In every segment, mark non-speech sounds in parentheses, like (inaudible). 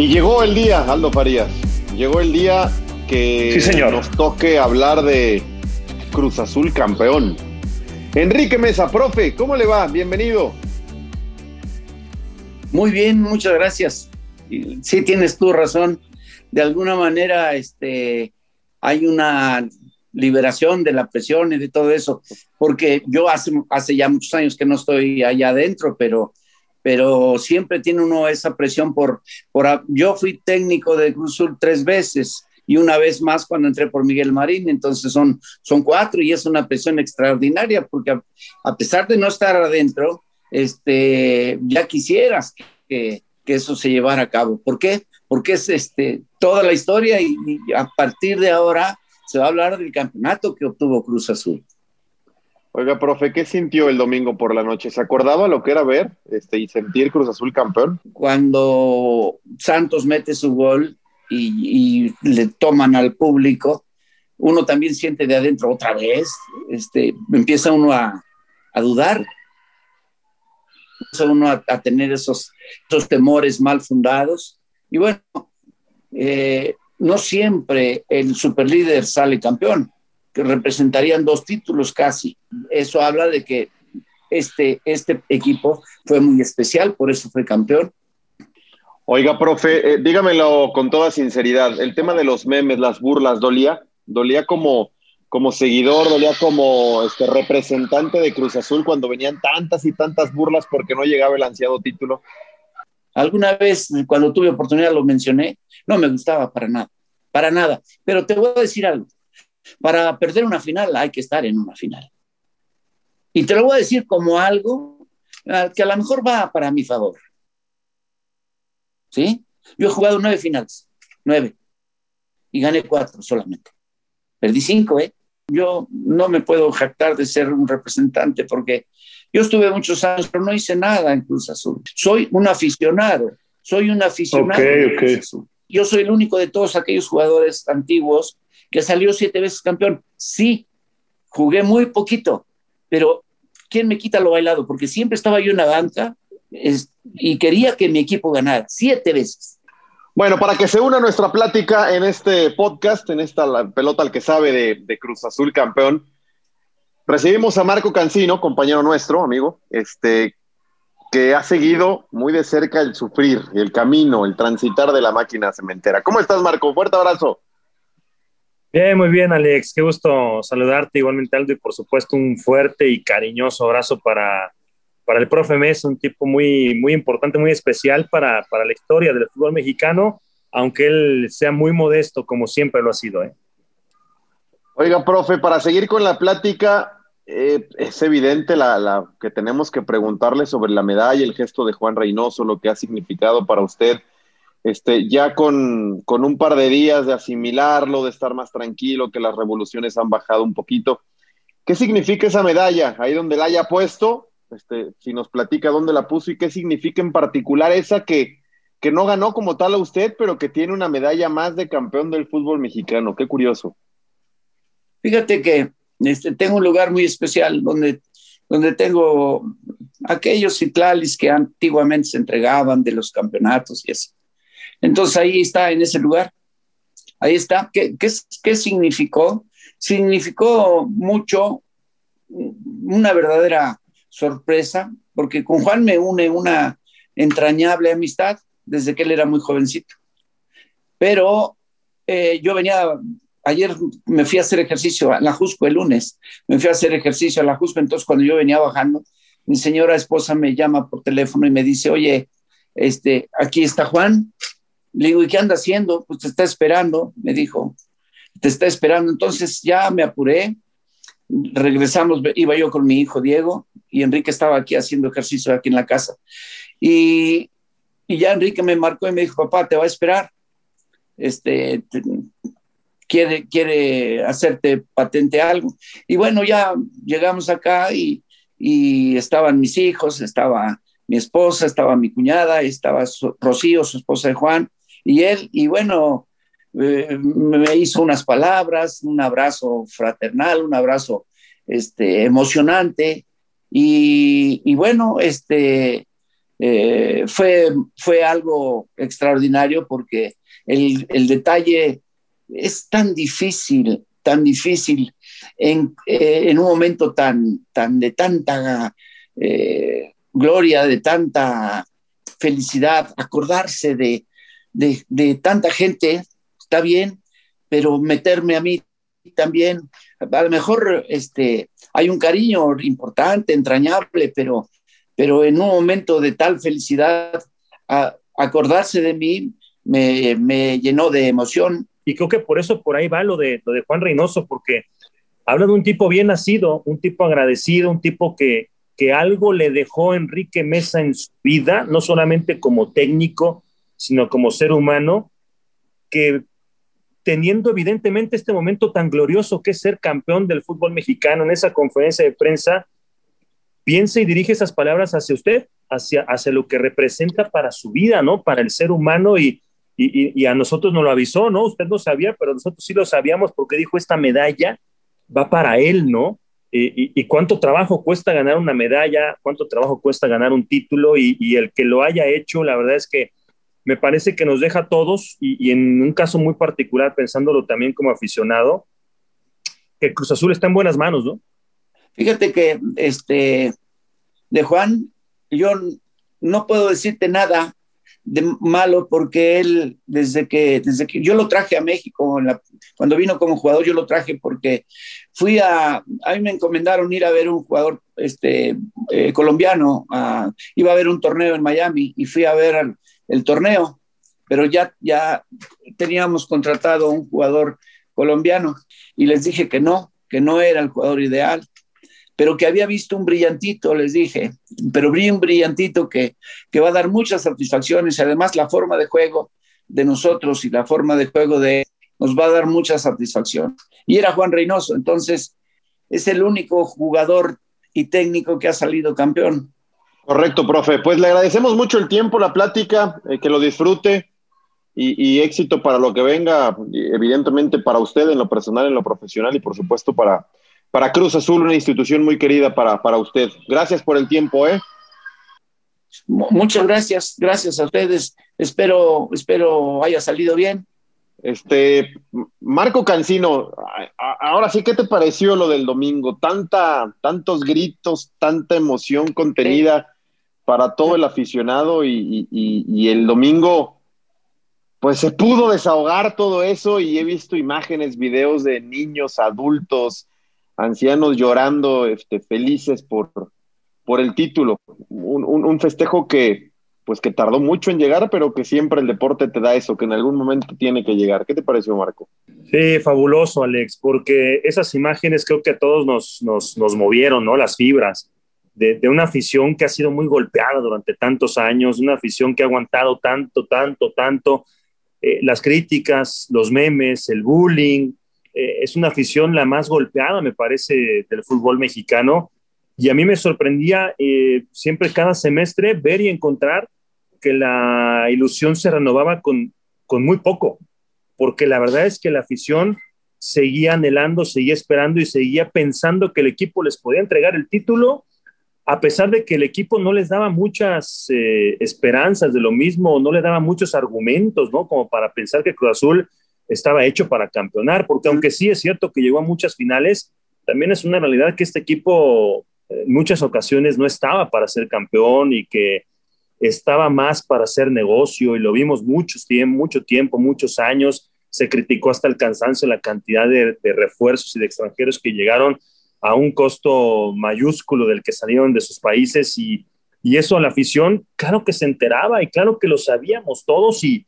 Y llegó el día, Aldo Farías. Llegó el día que nos toque hablar de Cruz Azul campeón. Enrique Mesa, profe, ¿cómo le va? Bienvenido. Muy bien, muchas gracias. Sí, tienes tu razón. De alguna manera, este, hay una liberación de la presión y de todo eso, porque yo hace, hace ya muchos años que no estoy allá adentro, pero pero siempre tiene uno esa presión por, por yo fui técnico de Cruz Sur tres veces y una vez más cuando entré por Miguel Marín, entonces son, son cuatro y es una presión extraordinaria porque a, pesar de no estar adentro, este, ya quisieras que, que, eso se llevara a cabo. ¿Por qué? Porque es este, toda la historia y, y a partir de ahora se va a hablar del campeonato que obtuvo Cruz Azul. Oiga, profe, ¿qué sintió el domingo por la noche? ¿Se acordaba lo que era ver este, y sentir Cruz Azul campeón? Cuando Santos mete su gol y, le toman al público, uno también siente de adentro otra vez, este, empieza uno a, dudar, empieza uno a, tener esos, esos, temores mal fundados. Y bueno, eh, no siempre el superlíder sale campeón que representarían dos títulos casi. Eso habla de que este, este equipo fue muy especial, por eso fue campeón. Oiga, profe, eh, dígamelo con toda sinceridad, el tema de los memes, las burlas, ¿dolía? ¿Dolía como, como seguidor, dolía como este, representante de Cruz Azul cuando venían tantas y tantas burlas porque no llegaba el ansiado título? Alguna vez, cuando tuve oportunidad, lo mencioné, no me gustaba para nada, para nada. Pero te voy a decir algo, para perder una final hay que estar en una final. Y te lo voy a decir como algo ah, que a lo mejor va para mi favor. ¿Sí? Yo he jugado nueve finales, nueve, y gané cuatro solamente. Perdí cinco, ¿eh? Yo no me puedo jactar de ser un representante porque yo estuve muchos años, pero no hice nada en Cruz Azul. Soy un aficionado, soy un aficionado. Yo soy el único de todos aquellos jugadores antiguos que salió siete veces campeón. Sí, jugué muy poquito, pero ¿quién me quita lo bailado? Porque siempre estaba yo en la banca y quería que mi equipo ganara siete veces. Bueno, para que se una nuestra plática en este podcast, en esta pelota al que sabe de, de Cruz Azul campeón, recibimos a Marco Cancino, compañero nuestro, amigo, este, que ha seguido muy de cerca el sufrir, el camino, el transitar de la máquina cementera. ¿Cómo estás, Marco? Fuerte abrazo. Bien, muy bien, Alex. Qué gusto saludarte igualmente, Aldo, y por supuesto un fuerte y cariñoso abrazo para, para el profe Mes, un tipo muy, muy importante, muy especial para, para la historia del fútbol mexicano, aunque él sea muy modesto, como siempre lo ha sido. ¿eh? Oiga, profe, para seguir con la plática, eh, es evidente la, la, que tenemos que preguntarle sobre la medalla, el gesto de Juan Reynoso, lo que ha significado para usted este, ya con, un par de días de asimilarlo, de estar más tranquilo, que las revoluciones han bajado un poquito. ¿Qué significa esa medalla? Ahí donde la haya puesto, este, si nos platica dónde la puso y qué significa en particular esa que, que no ganó como tal a usted, pero que tiene una medalla más de campeón del fútbol mexicano. Qué curioso. Fíjate que este, tengo un lugar muy especial donde, donde tengo aquellos citlalis que antiguamente se entregaban de los campeonatos y así. Entonces ahí está, en ese lugar. Ahí está. ¿Qué, qué, significó? Significó mucho, una verdadera sorpresa, porque con Juan me une una entrañable amistad desde que él era muy jovencito. Pero eh, yo venía, ayer me fui a hacer ejercicio a la Jusco el lunes, me fui a hacer ejercicio a la Jusco, entonces cuando yo venía bajando, mi señora esposa me llama por teléfono y me dice, oye, este, aquí está Juan, le digo, ¿y qué anda haciendo? Pues te está esperando, me dijo, te está esperando. Entonces ya me apuré, regresamos, iba yo con mi hijo Diego y Enrique estaba aquí haciendo ejercicio aquí en la casa. Y, y ya Enrique me marcó y me dijo, papá, te va a esperar. Este, quiere, quiere hacerte patente algo. Y bueno, ya llegamos acá y, y estaban mis hijos, estaba mi esposa, estaba mi cuñada, estaba Rocío, su esposa de Juan, y él, y bueno, eh, me hizo unas palabras, un abrazo fraternal, un abrazo este, emocionante, y, bueno, este, eh, fue, fue algo extraordinario porque el, el, detalle es tan difícil, tan difícil en, eh, en un momento tan, tan de tanta gloria, de tanta felicidad, acordarse de, de, tanta gente, está bien, pero meterme a mí también, a lo mejor este, hay un cariño importante, entrañable, pero, pero en un momento de tal felicidad, acordarse de mí me, me, llenó de emoción. Y creo que por eso por ahí va lo de, lo de Juan Reynoso, porque habla de un tipo bien nacido, un tipo agradecido, un tipo que, que algo le dejó Enrique Mesa en su vida, no solamente como técnico, sino como ser humano, que teniendo evidentemente este momento tan glorioso que es ser campeón del fútbol mexicano en esa conferencia de prensa, piensa y dirige esas palabras hacia usted, hacia, hacia lo que representa para su vida, ¿no? Para el ser humano y, y, y a nosotros nos lo avisó, ¿no? Usted no sabía, pero nosotros sí lo sabíamos porque dijo esta medalla va para él, ¿no? y, cuánto trabajo cuesta ganar una medalla, cuánto trabajo cuesta ganar un título y, el que lo haya hecho, la verdad es que me parece que nos deja a todos y, en un caso muy particular, pensándolo también como aficionado, que Cruz Azul está en buenas manos, ¿no? Fíjate que este, de Juan, yo no puedo decirte nada de malo porque él, desde que, desde que yo lo traje a México, cuando vino como jugador, yo lo traje porque fui a, a mí me encomendaron ir a ver un jugador este, eh, colombiano, iba a haber un torneo en Miami y fui a ver el, torneo, pero ya, ya teníamos contratado un jugador colombiano y les dije que no, que no era el jugador ideal pero que había visto un brillantito, les dije, pero vi un brillantito que, que va a dar muchas satisfacciones y además la forma de juego de nosotros y la forma de juego de nos va a dar mucha satisfacción. Y era Juan Reynoso, entonces es el único jugador y técnico que ha salido campeón. Correcto, profe. Pues le agradecemos mucho el tiempo, la plática, eh, que lo disfrute y, y, éxito para lo que venga, evidentemente para usted en lo personal, en lo profesional y por supuesto para, para Cruz Azul, una institución muy querida para, para usted. Gracias por el tiempo, ¿eh? Muchas gracias, gracias a ustedes. Espero, espero haya salido bien. Este, Marco Cancino, ahora sí, ¿qué te pareció lo del domingo? Tanta, tantos gritos, tanta emoción contenida para todo el aficionado y, y, el domingo, pues se pudo desahogar todo eso y he visto imágenes, videos de niños, adultos, ancianos llorando, este, felices por, por el título. Un, un, festejo que, pues que tardó mucho en llegar, pero que siempre el deporte te da eso, que en algún momento tiene que llegar. ¿Qué te pareció, Marco? Sí, fabuloso, Alex, porque esas imágenes creo que a todos nos, nos, nos movieron, ¿no? Las fibras. De, de, una afición que ha sido muy golpeada durante tantos años, una afición que ha aguantado tanto, tanto, tanto, eh, las críticas, los memes, el bullying, eh, es una afición la más golpeada, me parece, del fútbol mexicano. Y a mí me sorprendía eh, siempre cada semestre ver y encontrar que la ilusión se renovaba con, con muy poco, porque la verdad es que la afición seguía anhelando, seguía esperando y seguía pensando que el equipo les podía entregar el título, a pesar de que el equipo no les daba muchas eh, esperanzas de lo mismo, no le daba muchos argumentos, ¿no? Como para pensar que Cruz Azul estaba hecho para campeonar, porque aunque sí es cierto que llegó a muchas finales, también es una realidad que este equipo en muchas ocasiones no estaba para ser campeón y que estaba más para hacer negocio y lo vimos muchos mucho tiempo, muchos años. Se criticó hasta el cansancio la cantidad de, refuerzos y de extranjeros que llegaron a un costo mayúsculo del que salieron de sus países y, y eso a la afición, claro que se enteraba y claro que lo sabíamos todos y,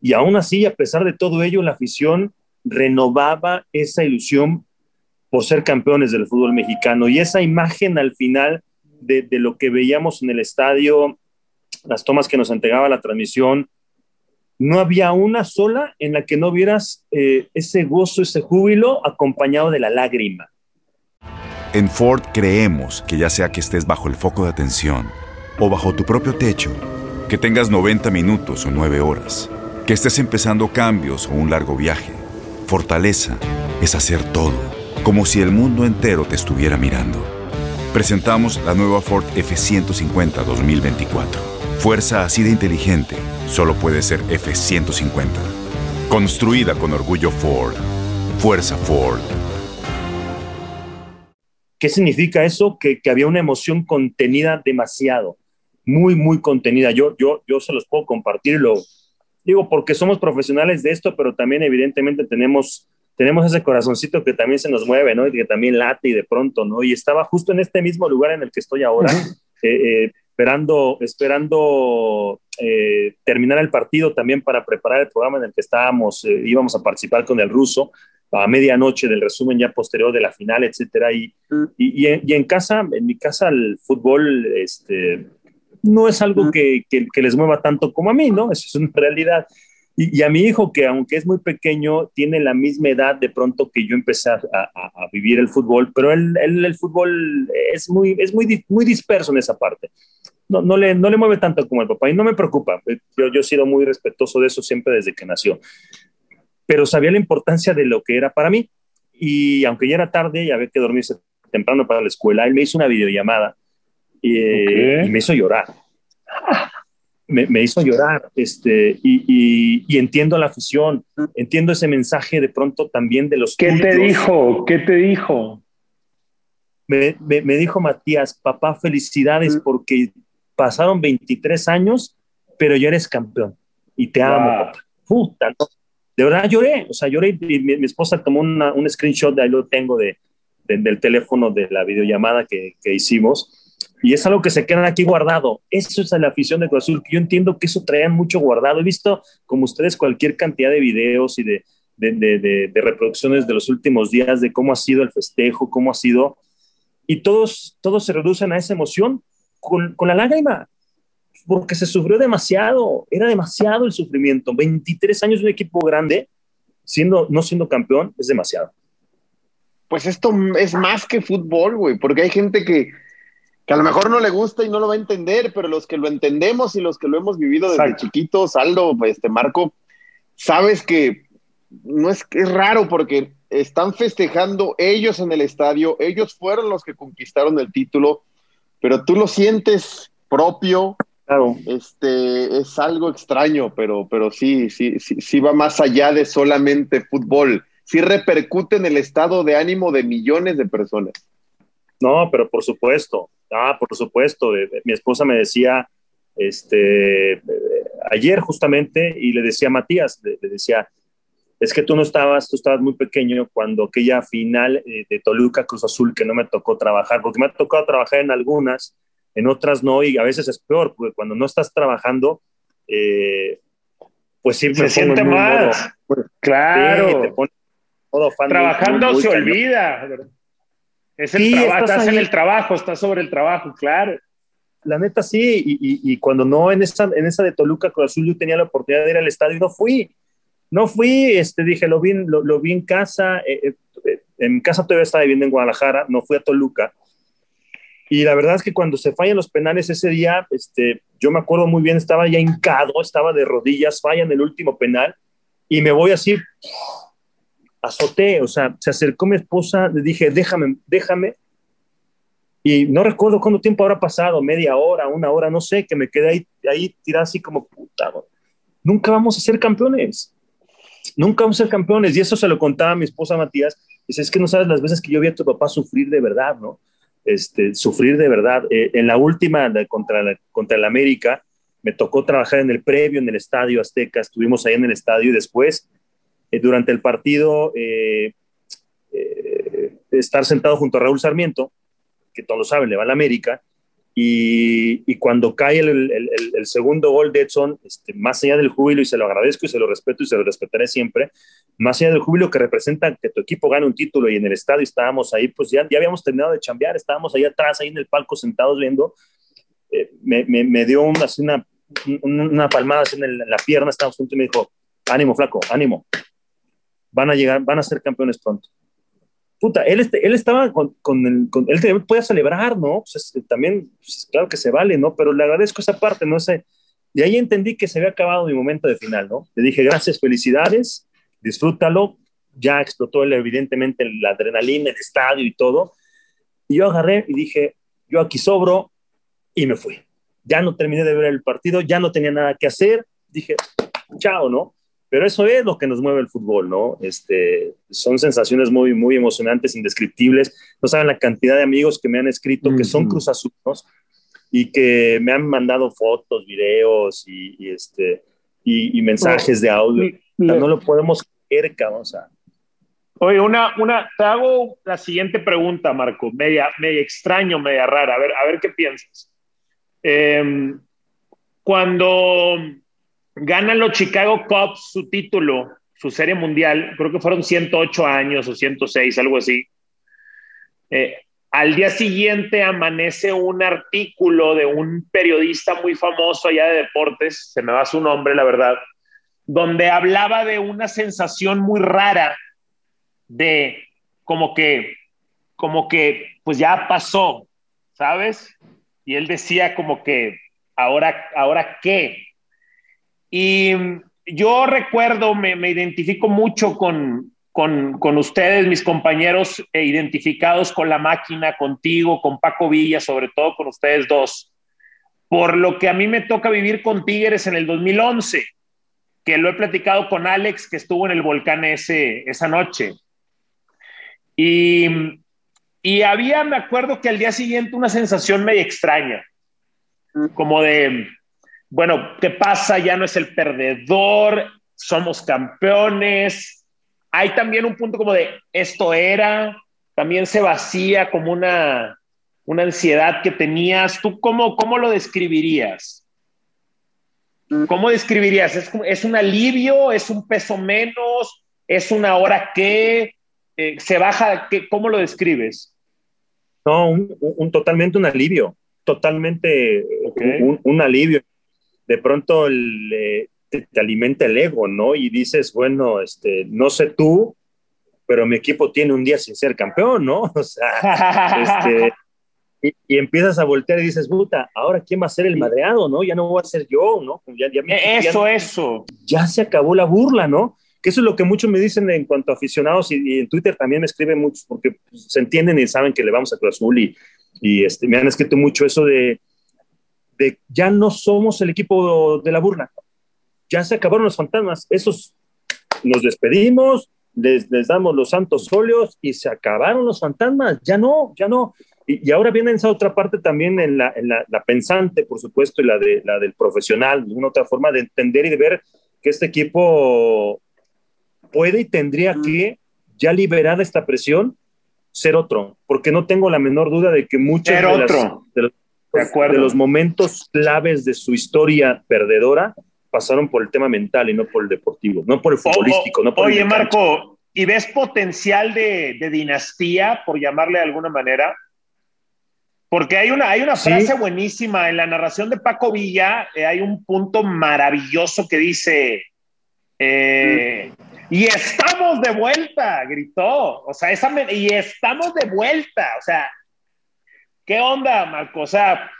y aún así, a pesar de todo ello, la afición renovaba esa ilusión por ser campeones del fútbol mexicano. Y esa imagen al final de lo que veíamos en el estadio, las tomas que nos entregaba la transmisión, no había una sola en la que no vieras eh, ese gozo, ese júbilo acompañado de la lágrima. En Ford creemos que ya sea que estés bajo el foco de atención o bajo tu propio techo, que tengas 90 minutos o 9 horas, que estés empezando cambios o un largo viaje, fortaleza es hacer todo, como si el mundo entero te estuviera mirando. Presentamos la nueva Ford F150 2024. Fuerza así de inteligente solo puede ser F150. Construida con orgullo Ford. Fuerza Ford. ¿Qué significa eso? Que, había una emoción contenida demasiado, muy, muy contenida. Yo, yo, yo se los puedo compartir, lo digo porque somos profesionales de esto, pero también evidentemente tenemos, tenemos ese corazoncito que también se nos mueve, ¿no? Y que también late y de pronto, ¿no? Y estaba justo en este mismo lugar en el que estoy ahora, eh, eh, esperando, esperando eh, terminar el partido también para preparar el programa en el que estábamos, íbamos a participar con el ruso a medianoche del resumen ya posterior de la final, etcétera. Y, y, y, en, casa, en mi casa, el fútbol este, no es algo que, que, les mueva tanto como a mí, ¿no? Eso es una (laughs) realidad. Y, a mi hijo, que aunque es muy pequeño, tiene la misma edad de pronto que yo empecé a, a, vivir el fútbol, pero él, el fútbol es, muy, es muy, muy disperso en esa parte. No, no, le, no le mueve tanto como el papá y no me preocupa. Yo, yo he sido muy respetuoso de eso siempre desde que nació pero sabía la importancia de lo que era para mí. Y aunque ya era tarde y había que dormirse temprano para la escuela, él me hizo una videollamada y, me hizo llorar. Me, hizo llorar, este, y, y, entiendo la afición, entiendo ese mensaje de pronto también de los... ¿Qué te dijo? ¿Qué te dijo? Me, me, dijo Matías, papá, felicidades porque pasaron 23 años, pero ya eres campeón y te amo, papá. Puta, no, de verdad lloré, o sea, lloré y mi, esposa tomó un screenshot, de ahí lo tengo de, del teléfono de la videollamada que, que, hicimos, y es algo que se queda aquí guardado. Eso es la afición de Cruz Azul, que yo entiendo que eso traían mucho guardado. He visto, como ustedes, cualquier cantidad de videos y de, de, de, reproducciones de los últimos días de cómo ha sido el festejo, cómo ha sido, y todos, todos se reducen a esa emoción con, con la lágrima porque se sufrió demasiado, era demasiado el sufrimiento. 23 años de un equipo grande, siendo, no siendo campeón, es demasiado. Pues esto es más que fútbol, güey, porque hay gente que, que a lo mejor no le gusta y no lo va a entender, pero los que lo entendemos y los que lo hemos vivido desde chiquitos, Aldo, este Marco, sabes que no es, es raro porque están festejando ellos en el estadio, ellos fueron los que conquistaron el título, pero tú lo sientes propio, Claro. Este, es algo extraño, pero, pero sí, sí, sí, sí va más allá de solamente fútbol. Sí repercute en el estado de ánimo de millones de personas. No, pero por supuesto, ah, por supuesto. Mi esposa me decía, este, ayer justamente, y le decía a Matías, le, decía, es que tú no estabas, tú estabas muy pequeño cuando aquella final eh, de Toluca Cruz Azul que no me tocó trabajar, porque me ha tocado trabajar en algunas, en otras no, y a veces es peor, porque cuando no estás trabajando, eh, pues sí se siente más. claro. Trabajando se olvida. Es el trabajo, estás, en el trabajo, estás sobre el trabajo, claro. La neta sí, y, cuando no en esa, en esa de Toluca con Azul yo tenía la oportunidad de ir al estadio y no fui. No fui, este, dije, lo vi, lo, vi en casa, eh, eh, en casa todavía estaba viviendo en Guadalajara, no fui a Toluca, y la verdad es que cuando se fallan los penales ese día, este, yo me acuerdo muy bien, estaba ya hincado, estaba de rodillas, fallan el último penal y me voy así, azoté, o sea, se acercó mi esposa, le dije, déjame, déjame. Y no recuerdo cuánto tiempo habrá pasado, media hora, una hora, no sé, que me quedé ahí, ahí tirado así como puta. Nunca vamos a ser campeones. Nunca vamos a ser campeones. Y eso se lo contaba a mi esposa Matías. Dice, es que no sabes las veces que yo vi a tu papá sufrir de verdad, ¿no? este, sufrir de verdad. Eh, en la última contra, contra el América, me tocó trabajar en el previo, en el Estadio Azteca, estuvimos ahí en el estadio y después, eh, durante el partido, eh, estar sentado junto a Raúl Sarmiento, que todos lo saben, le va a la América, Y, cuando cae el, segundo gol de Edson, este, más allá del júbilo, y se lo agradezco y se lo respeto y se lo respetaré siempre, más allá del júbilo que representa que tu equipo gane un título y en el estadio estábamos ahí, pues ya, ya habíamos terminado de chambear, estábamos ahí atrás, ahí en el palco sentados viendo, eh, me, me, dio una, una, una palmada en, la pierna, estábamos juntos y me dijo, ánimo flaco, ánimo, van a llegar, van a ser campeones pronto puta, él, este, él estaba con, con, el, con él podía celebrar, ¿no? Pues también, pues claro que se vale, ¿no? Pero le agradezco esa parte, ¿no? sé de ahí entendí que se había acabado mi momento de final, ¿no? Le dije, gracias, felicidades, disfrútalo. Ya explotó él, evidentemente la adrenalina, el estadio y todo. Y yo agarré y dije, yo aquí sobro y me fui. Ya no terminé de ver el partido, ya no tenía nada que hacer. Dije, chao, ¿no? Pero eso es lo que nos mueve el fútbol, ¿no? Este, son sensaciones muy, muy emocionantes, indescriptibles. No saben la cantidad de amigos que me han escrito que son cruzazulos y que me han mandado fotos, videos y, este, y, mensajes de audio. no lo podemos creer, cabrón. O sea. Oye, una, una, te hago la siguiente pregunta, Marco, media, media extraño, media rara. A ver, a ver qué piensas. Em, cuando ganan los Chicago Cubs su título, su serie mundial, creo que fueron 108 años o 106, algo así. Eh, al día siguiente amanece un artículo de un periodista muy famoso allá de deportes, se me va su nombre, la verdad, donde hablaba de una sensación muy rara de como que, como que, pues ya pasó, ¿sabes? Y él decía como que, ahora, ahora qué, y yo recuerdo, me, identifico mucho con, con, ustedes, mis compañeros eh, identificados con la máquina, contigo, con Paco Villa, sobre todo con ustedes dos, por lo que a mí me toca vivir con Tigres en el 2011, que lo he platicado con Alex, que estuvo en el volcán ese, esa noche. Y, y había, me acuerdo que al día siguiente una sensación medio extraña, como de, bueno, ¿qué pasa? Ya no es el perdedor, somos campeones. Hay también un punto como de esto era, también se vacía como una, una ansiedad que tenías. ¿Tú cómo, cómo lo describirías? ¿Cómo describirías? ¿Es, ¿Es, un alivio? ¿Es un peso menos? ¿Es una hora que eh, se baja? ¿Qué, ¿Cómo lo describes? No, un, totalmente un alivio, totalmente un, un, alivio de pronto te, alimenta el ego, ¿no? Y dices, bueno, este, no sé tú, pero mi equipo tiene un día sin ser campeón, ¿no? (laughs) O sea, este, y, empiezas a voltear y dices, puta, ahora quién va a ser el madreado, ¿no? Ya no voy a ser yo, ¿no? Ya, e, eso, eso. Ya se acabó la burla, ¿no? Que eso es lo que muchos me dicen en cuanto a aficionados y, en Twitter también me escriben muchos porque se entienden y saben que le vamos a Cruz Azul y, y este, me han escrito mucho eso de, de ya no somos el equipo de la burla. Ya se acabaron los fantasmas. Esos nos despedimos, les, damos los santos óleos y se acabaron los fantasmas. Ya no, ya no. Y, ahora viene esa otra parte también en, la, en la, pensante, por supuesto, y la, de, la del profesional, una otra forma de entender y de ver que este equipo puede y tendría que, ya liberar esta presión, ser otro, porque no tengo la menor duda de que muchos de, de, de, los momentos claves de su historia perdedora pasaron por el tema mental y no por el deportivo, no por el futbolístico. no por oye, Marco, ¿y ves potencial de, dinastía, por llamarle de alguna manera? Porque hay una, hay una frase buenísima en la narración de Paco Villa, eh, hay un punto maravilloso que dice, eh, y estamos de vuelta, gritó, o sea, esa, y estamos de vuelta, o sea, ¿Qué onda, Marco? O sea,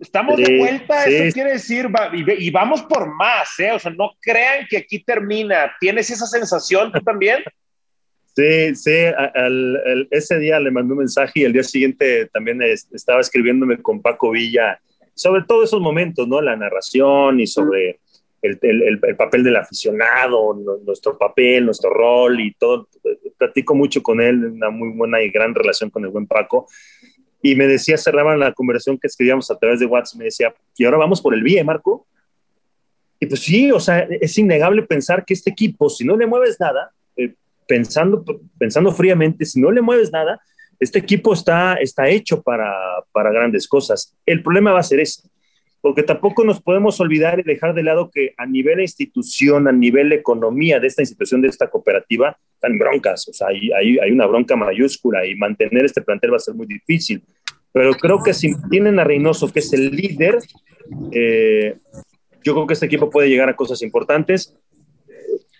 estamos de vuelta, eso quiere decir, y, vamos por más, ¿eh? O sea, no crean que aquí termina. ¿Tienes esa sensación tú también? (laughs) Sí, sí, ese día le mandé un mensaje y el día siguiente también estaba escribiéndome con Paco Villa sobre todos esos momentos, ¿no? La narración y sobre el, el, el, papel del aficionado, nuestro papel, nuestro rol y todo. Platico mucho con él, una muy buena y gran relación con el buen Paco y me decía, cerraban la conversación que escribíamos a través de WhatsApp, me decía, y ahora vamos por el BIE, Marco. Y pues sí, o sea, es innegable pensar que este equipo, si no le mueves nada, eh, pensando, pensando fríamente, si no le mueves nada, este equipo está, está hecho para, para grandes cosas. El problema va a ser ese, porque tampoco nos podemos olvidar y dejar de lado que a nivel institución, a nivel economía de esta institución, de esta cooperativa, están broncas, o sea, hay, hay, hay una bronca mayúscula y mantener este plantel va a ser muy difícil. Pero creo que si tienen a Reynoso, que es el líder, eh, yo creo que este equipo puede llegar a cosas importantes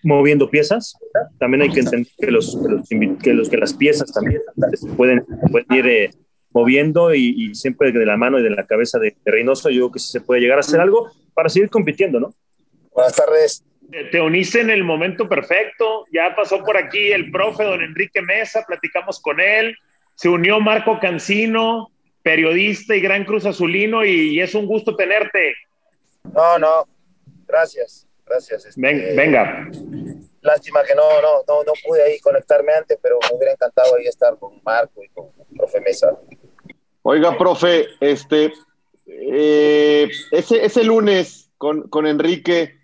moviendo piezas. También hay que entender que, los, que, los, que, las piezas también se pueden, pueden ir eh, moviendo y, siempre de la mano y de la cabeza de, Reynoso, yo creo que se puede llegar a hacer algo para seguir compitiendo, ¿no? Buenas tardes. Te uniste en el momento perfecto. Ya pasó por aquí el profe don Enrique Mesa, platicamos con él. Se unió Marco Cancino, periodista y gran cruz azulino, y es un gusto tenerte. No, no, gracias. Gracias. Este, venga. Lástima que no, no, no, no pude ahí conectarme antes, pero me hubiera encantado ahí estar con Marco y con el profe Mesa. Oiga, profe, este, eh, ese, ese lunes con, con Enrique,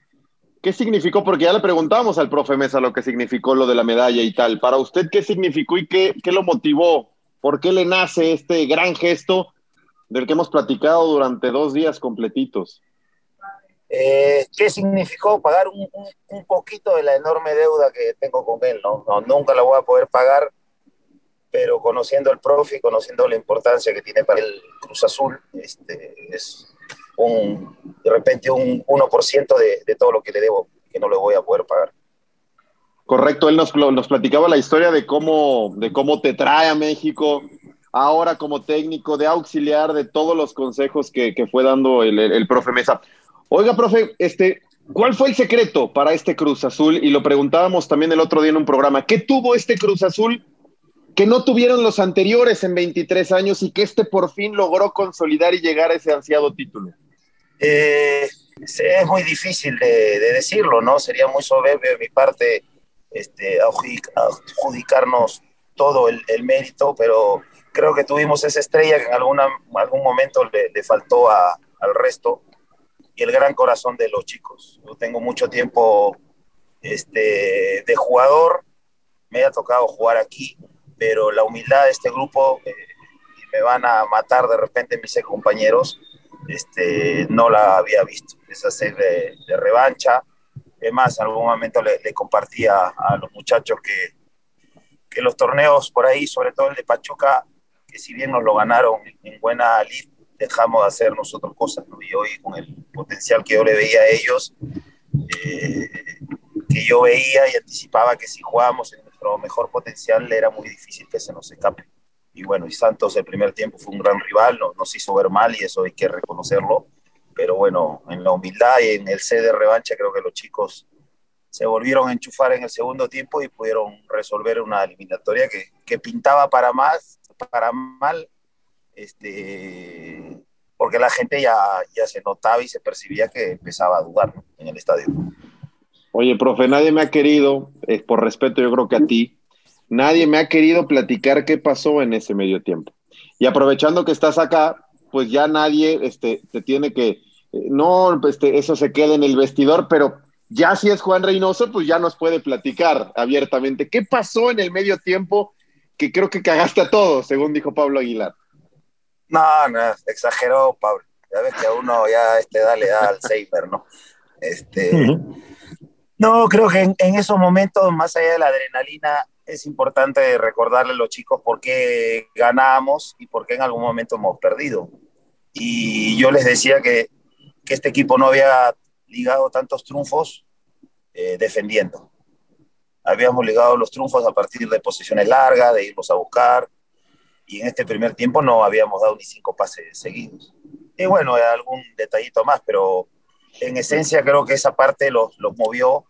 ¿qué significó? Porque ya le preguntamos al profe Mesa lo que significó lo de la medalla y tal. Para usted, ¿qué significó y qué, qué lo motivó? ¿Por qué le nace este gran gesto del que hemos platicado durante dos días completitos? Eh, ¿Qué significó pagar un, un, poquito de la enorme deuda que tengo con él? ¿no? Nunca la voy a poder pagar, pero conociendo al profe y conociendo la importancia que tiene para el Cruz Azul, este, es un, de repente un 1% de, de todo lo que le debo, que no le voy a poder pagar. Correcto, él nos, nos platicaba la historia de cómo, de cómo te trae a México, ahora como técnico, de auxiliar, de todos los consejos que, que fue dando el, el, el profe Mesa. Oiga, profe, este, ¿cuál fue el secreto para este Cruz Azul? Y lo preguntábamos también el otro día en un programa. ¿Qué tuvo este Cruz Azul que no tuvieron los anteriores en 23 años y que este por fin logró consolidar y llegar a ese ansiado título? Eh, es muy difícil de, decirlo, ¿no? Sería muy soberbio de mi parte este, adjudicarnos todo el, mérito, pero creo que tuvimos esa estrella que en alguna, algún momento le, le faltó a, al resto el gran corazón de los chicos. Yo tengo mucho tiempo este, de jugador, me ha tocado jugar aquí, pero la humildad de este grupo, eh, y me van a matar de repente mis compañeros, este, no la había visto. Esa serie de, revancha. Es más, en algún momento le, le compartía a los muchachos que, que los torneos por ahí, sobre todo el de Pachuca, que si bien nos lo ganaron en buena lid, dejamos de hacer nosotros cosas, Y hoy con el potencial que yo le veía a ellos, eh, que yo veía y anticipaba que si jugábamos en nuestro mejor potencial era muy difícil que se nos escape. Y bueno, y Santos el primer tiempo fue un gran rival, no, nos hizo ver mal y eso hay que reconocerlo. Pero bueno, en la humildad y en el C de revancha creo que los chicos se volvieron a enchufar en el segundo tiempo y pudieron resolver una eliminatoria que, que pintaba para más, para mal, este, porque la gente ya, ya se notaba y se percibía que empezaba a dudar en el estadio. Oye, profe, nadie me ha querido, eh, por respeto yo creo que a ti, nadie me ha querido platicar qué pasó en ese medio tiempo. Y aprovechando que estás acá, pues ya nadie este, te tiene que, eh, no, este, eso se queda en el vestidor, pero ya si es Juan Reynoso, pues ya nos puede platicar abiertamente. ¿Qué pasó en el medio tiempo que creo que cagaste a todos, según dijo Pablo Aguilar? No, no, exageró Pablo. Ya ves que a uno ya a esta edad le da Alzheimer, ¿no? Este, No, creo que en, esos momentos, más allá de la adrenalina, es importante recordarle a los chicos por qué ganamos y por qué en algún momento hemos perdido. Y yo les decía que, que este equipo no había ligado tantos triunfos eh, defendiendo. Habíamos ligado los triunfos a partir de posiciones largas, de irlos a buscar, y en este primer tiempo no habíamos dado ni cinco pases seguidos. Y bueno, algún detallito más, pero en esencia creo que esa parte los, los movió,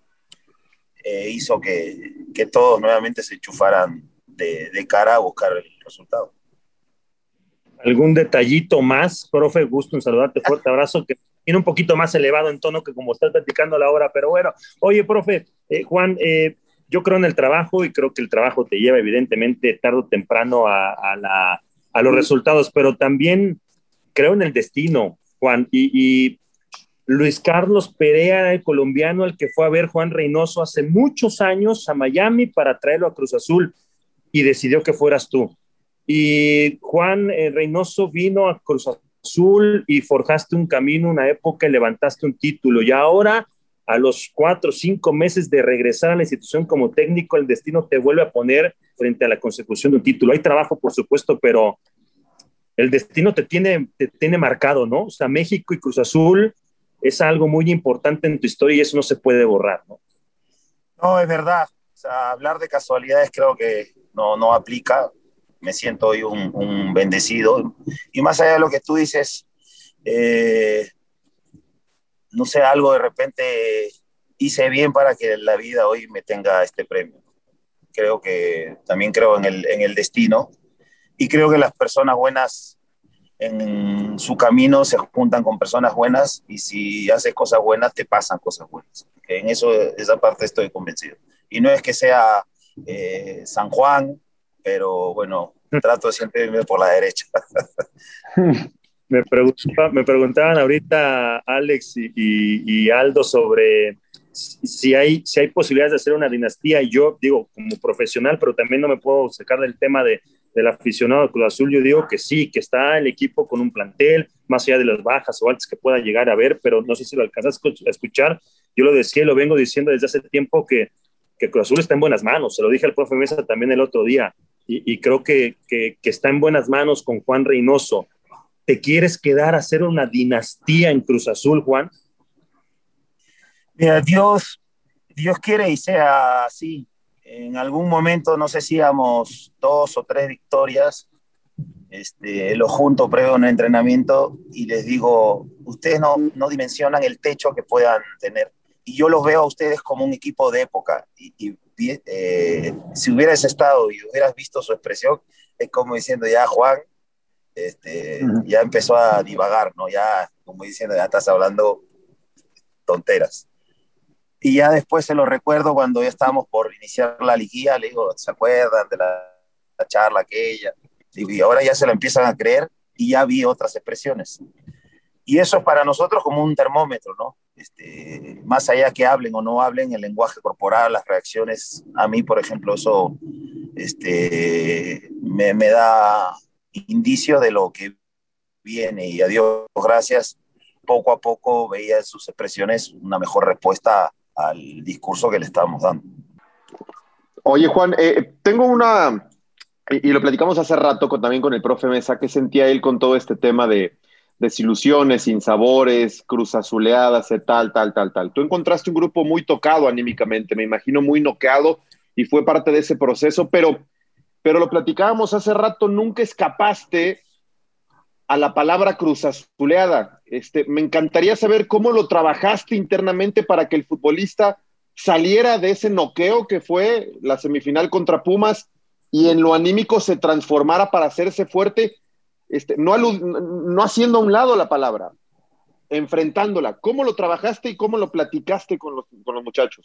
eh, hizo que, que, todos nuevamente se enchufaran de, de, cara a buscar el resultado. ¿Algún detallito más, profe? Gusto en saludarte, fuerte abrazo, que tiene un poquito más elevado en tono que como estás platicando la hora, pero bueno, oye, profe, eh, Juan, eh, yo creo en el trabajo y creo que el trabajo te lleva evidentemente tarde o temprano a, a, los resultados, pero también creo en el destino, Juan. Y, Luis Carlos Perea, el colombiano, al que fue a ver Juan Reynoso hace muchos años a Miami para traerlo a Cruz Azul y decidió que fueras tú. Y Juan eh, Reynoso vino a Cruz Azul y forjaste un camino, una época y levantaste un título. Y ahora, a los cuatro o cinco meses de regresar a la institución como técnico, el destino te vuelve a poner frente a la consecución de un título. Hay trabajo, por supuesto, pero el destino te tiene, te tiene marcado, ¿no? O sea, México y Cruz Azul es algo muy importante en tu historia y eso no se puede borrar, ¿no? No, es verdad. O hablar de casualidades creo que no, no aplica. Me siento hoy un, un bendecido. Y más allá de lo que tú dices, eh, no sé, algo de repente hice bien para que la vida hoy me tenga este premio. Creo que también creo en el, en el destino y creo que las personas buenas en su camino se juntan con personas buenas y si haces cosas buenas te pasan cosas buenas. En eso, esa parte estoy convencido. Y no es que sea eh, San Juan, pero bueno, (laughs) trato siempre de irme por la derecha. (laughs) me, me preguntaban ahorita Alex y, y, Aldo sobre si hay, si hay posibilidades de hacer una dinastía y yo digo como profesional, pero también no me puedo sacar del tema de del aficionado Cruz Azul, yo digo que sí, que está el equipo con un plantel, más allá de las bajas o altas que pueda llegar a ver, pero no sé si lo alcanzas a escuchar. Yo lo decía y lo vengo diciendo desde hace tiempo que, que Cruz Azul está en buenas manos. Se lo dije al profe Mesa también el otro día y, creo que, que, que, está en buenas manos con Juan Reynoso. ¿Te quieres quedar a hacer una dinastía en Cruz Azul, Juan? Mira, Dios, Dios quiere y sea así en algún momento, no sé si íbamos dos o tres victorias, este, lo junto previo a un entrenamiento y les digo, ustedes no, no dimensionan el techo que puedan tener. Y yo los veo a ustedes como un equipo de época. Y, eh, si hubieras estado y hubieras visto su expresión, es como diciendo, ya Juan, este, ya empezó a divagar, ¿no? Ya, como diciendo, ya estás hablando tonteras. Y ya después se lo recuerdo cuando ya estábamos por iniciar la liguilla, le digo, ¿se acuerdan de la, charla aquella? Y ahora ya se lo empiezan a creer y ya vi otras expresiones. Y eso es para nosotros como un termómetro, ¿no? Este, más allá que hablen o no hablen, el lenguaje corporal, las reacciones, a mí, por ejemplo, eso este, me, me da indicio de lo que viene y a Dios gracias, poco a poco veía en sus expresiones una mejor respuesta al discurso que le estábamos dando. Oye, Juan, eh, tengo una, y, lo platicamos hace rato también con el profe Mesa, que sentía él con todo este tema de desilusiones, sinsabores, cruzazuleadas, eh, tal, tal, tal, tal. Tú encontraste un grupo muy tocado anímicamente, me imagino muy noqueado, y fue parte de ese proceso, pero, pero lo platicábamos hace rato, nunca escapaste a la palabra cruzazuleada. Este, me encantaría saber cómo lo trabajaste internamente para que el futbolista saliera de ese noqueo que fue la semifinal contra Pumas y en lo anímico se transformara para hacerse fuerte, este, no, haciendo a un lado la palabra, enfrentándola. ¿Cómo lo trabajaste y cómo lo platicaste con los muchachos?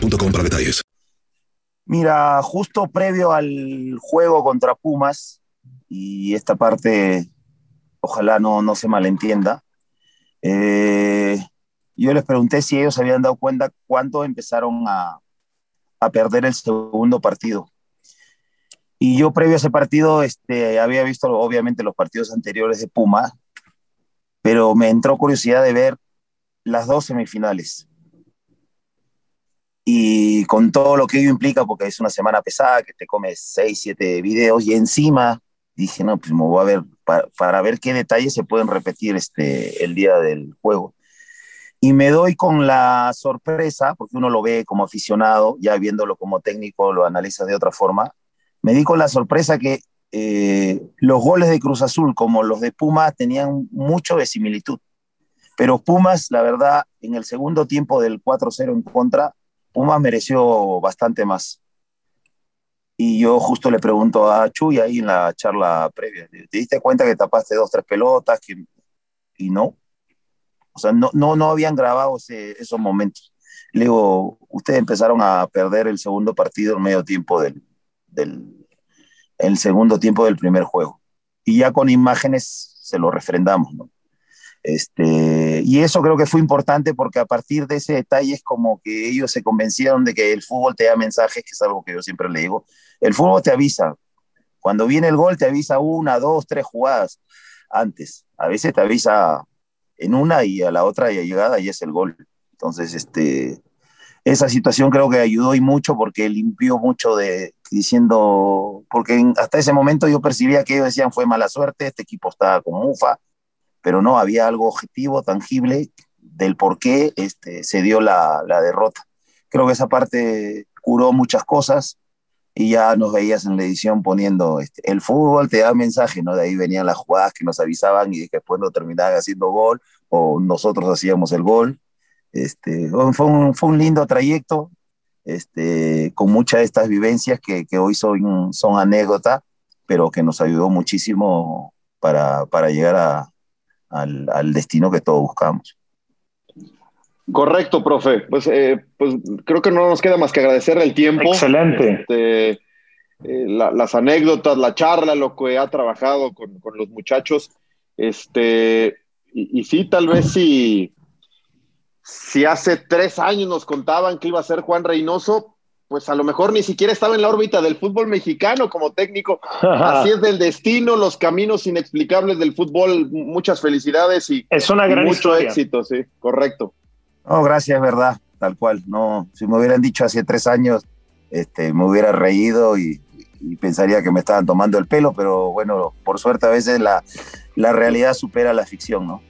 para detalles. Mira, justo previo al juego contra Pumas, y esta parte ojalá no, no se malentienda, eh, yo les pregunté si ellos habían dado cuenta cuánto empezaron a, a, perder el segundo partido. Y yo previo a ese partido este, había visto obviamente los partidos anteriores de Pumas, pero me entró curiosidad de ver las dos semifinales y con todo lo que ello implica, porque es una semana pesada, que te comes 6, 7 videos, y encima dije, no, pues me voy a ver para, ver qué detalles se pueden repetir este, el día del juego. Y me doy con la sorpresa, porque uno lo ve como aficionado, ya viéndolo como técnico lo analiza de otra forma, me di con la sorpresa que eh, los goles de Cruz Azul como los de Pumas tenían mucho de similitud. Pero Pumas, la verdad, en el segundo tiempo del 4-0 en contra, Pumas mereció bastante más. Y yo justo le pregunto a Chuy ahí en la charla previa, ¿te diste cuenta que tapaste dos, tres pelotas? Que... Y no. O sea, no, no, no habían grabado ese, esos momentos. Le digo, ustedes empezaron a perder el segundo partido en medio tiempo del, del el segundo tiempo del primer juego. Y ya con imágenes se lo refrendamos, ¿no? Este, y eso creo que fue importante porque a partir de ese detalle es como que ellos se convencieron de que el fútbol te da mensajes, que es algo que yo siempre le digo. El fútbol te avisa. Cuando viene el gol te avisa una, dos, tres jugadas antes. A veces te avisa en una y a la otra ya llegada y es el gol. Entonces, este, esa situación creo que ayudó y mucho porque limpió mucho de diciendo, porque hasta ese momento yo percibía que ellos decían fue mala suerte, este equipo estaba con mufa, pero no había algo objetivo, tangible del por qué este, se dio la, la derrota. Creo que esa parte curó muchas cosas y ya nos veías en la edición poniendo este, el fútbol te da mensaje, ¿no? De ahí venían las jugadas que nos avisaban y después no terminaban haciendo gol o nosotros hacíamos el gol. Este, fue, un, fue un lindo trayecto, este, con muchas de estas vivencias que, que hoy son, son anécdota, pero que nos ayudó muchísimo para, para llegar a, al, al, destino que todos buscamos. Correcto, profe. Pues, eh, pues creo que no nos queda más que agradecer el tiempo. Excelente. Este, eh, la, las anécdotas, la charla, lo que ha trabajado con, con los muchachos. Este, y, y, sí, tal vez si, si hace tres años nos contaban que iba a ser Juan Reynoso, pues a lo mejor ni siquiera estaba en la órbita del fútbol mexicano como técnico. (laughs) Así es del destino, los caminos inexplicables del fútbol. Muchas felicidades y, es una gran y mucho historia. éxito, sí, correcto. No, gracias, verdad, tal cual. No, si me hubieran dicho hace tres años, este, me hubiera reído y, y pensaría que me estaban tomando el pelo, pero bueno, por suerte a veces la, la realidad supera la ficción, ¿no?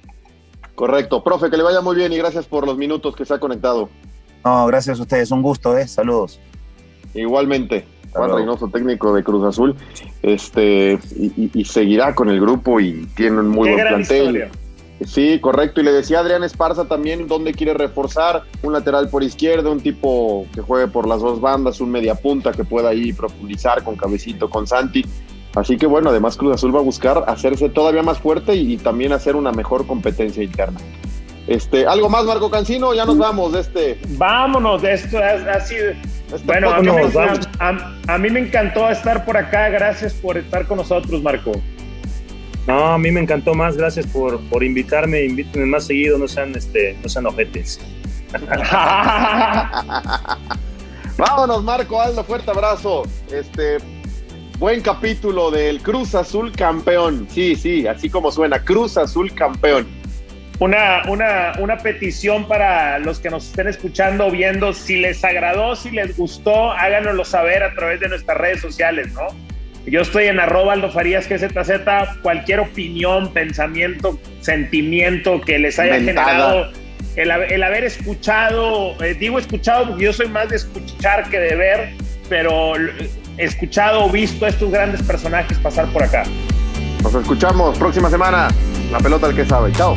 Correcto. Profe, que le vaya muy bien y gracias por los minutos que se ha conectado. No, gracias a ustedes, un gusto, ¿eh? Saludos. Igualmente, Juan Reynoso, técnico de Cruz Azul, este, y, y, seguirá con el grupo y tiene un muy Qué buen gran plantel. historia. Sí, correcto. Y le decía a Adrián Esparza también dónde quiere reforzar. Un lateral por izquierda, un tipo que juegue por las dos bandas, un media punta que pueda ahí profundizar con Cabecito, con Santi. Así que bueno, además Cruz Azul va a buscar hacerse todavía más fuerte y, y también hacer una mejor competencia interna. Este, ¿Algo más, Marco Cancino? Ya nos vamos de este. Vámonos, de esto ha, ha sido. Bueno, a mí, me, a mí me encantó estar por acá. Gracias por estar con nosotros, Marco. No, a mí me encantó más, gracias por, por invitarme, invítenme más seguido, no sean, este, no sean ojetes. (laughs) Vámonos, Marco Aldo, fuerte abrazo. Este, buen capítulo del Cruz Azul campeón. Sí, sí, así como suena, Cruz Azul campeón. Una, una, una petición para los que nos estén escuchando o viendo, si les agradó, si les gustó, háganoslo saber a través de nuestras redes sociales, ¿no? Yo estoy en arroba Aldo Farías GZZ, cualquier opinión, pensamiento, sentimiento que les haya Mentada. generado el, el, haber escuchado, eh, digo escuchado porque yo soy más de escuchar que de ver, pero escuchado o visto a estos grandes personajes pasar por acá. Nos escuchamos próxima semana. La pelota al que sabe. Chao.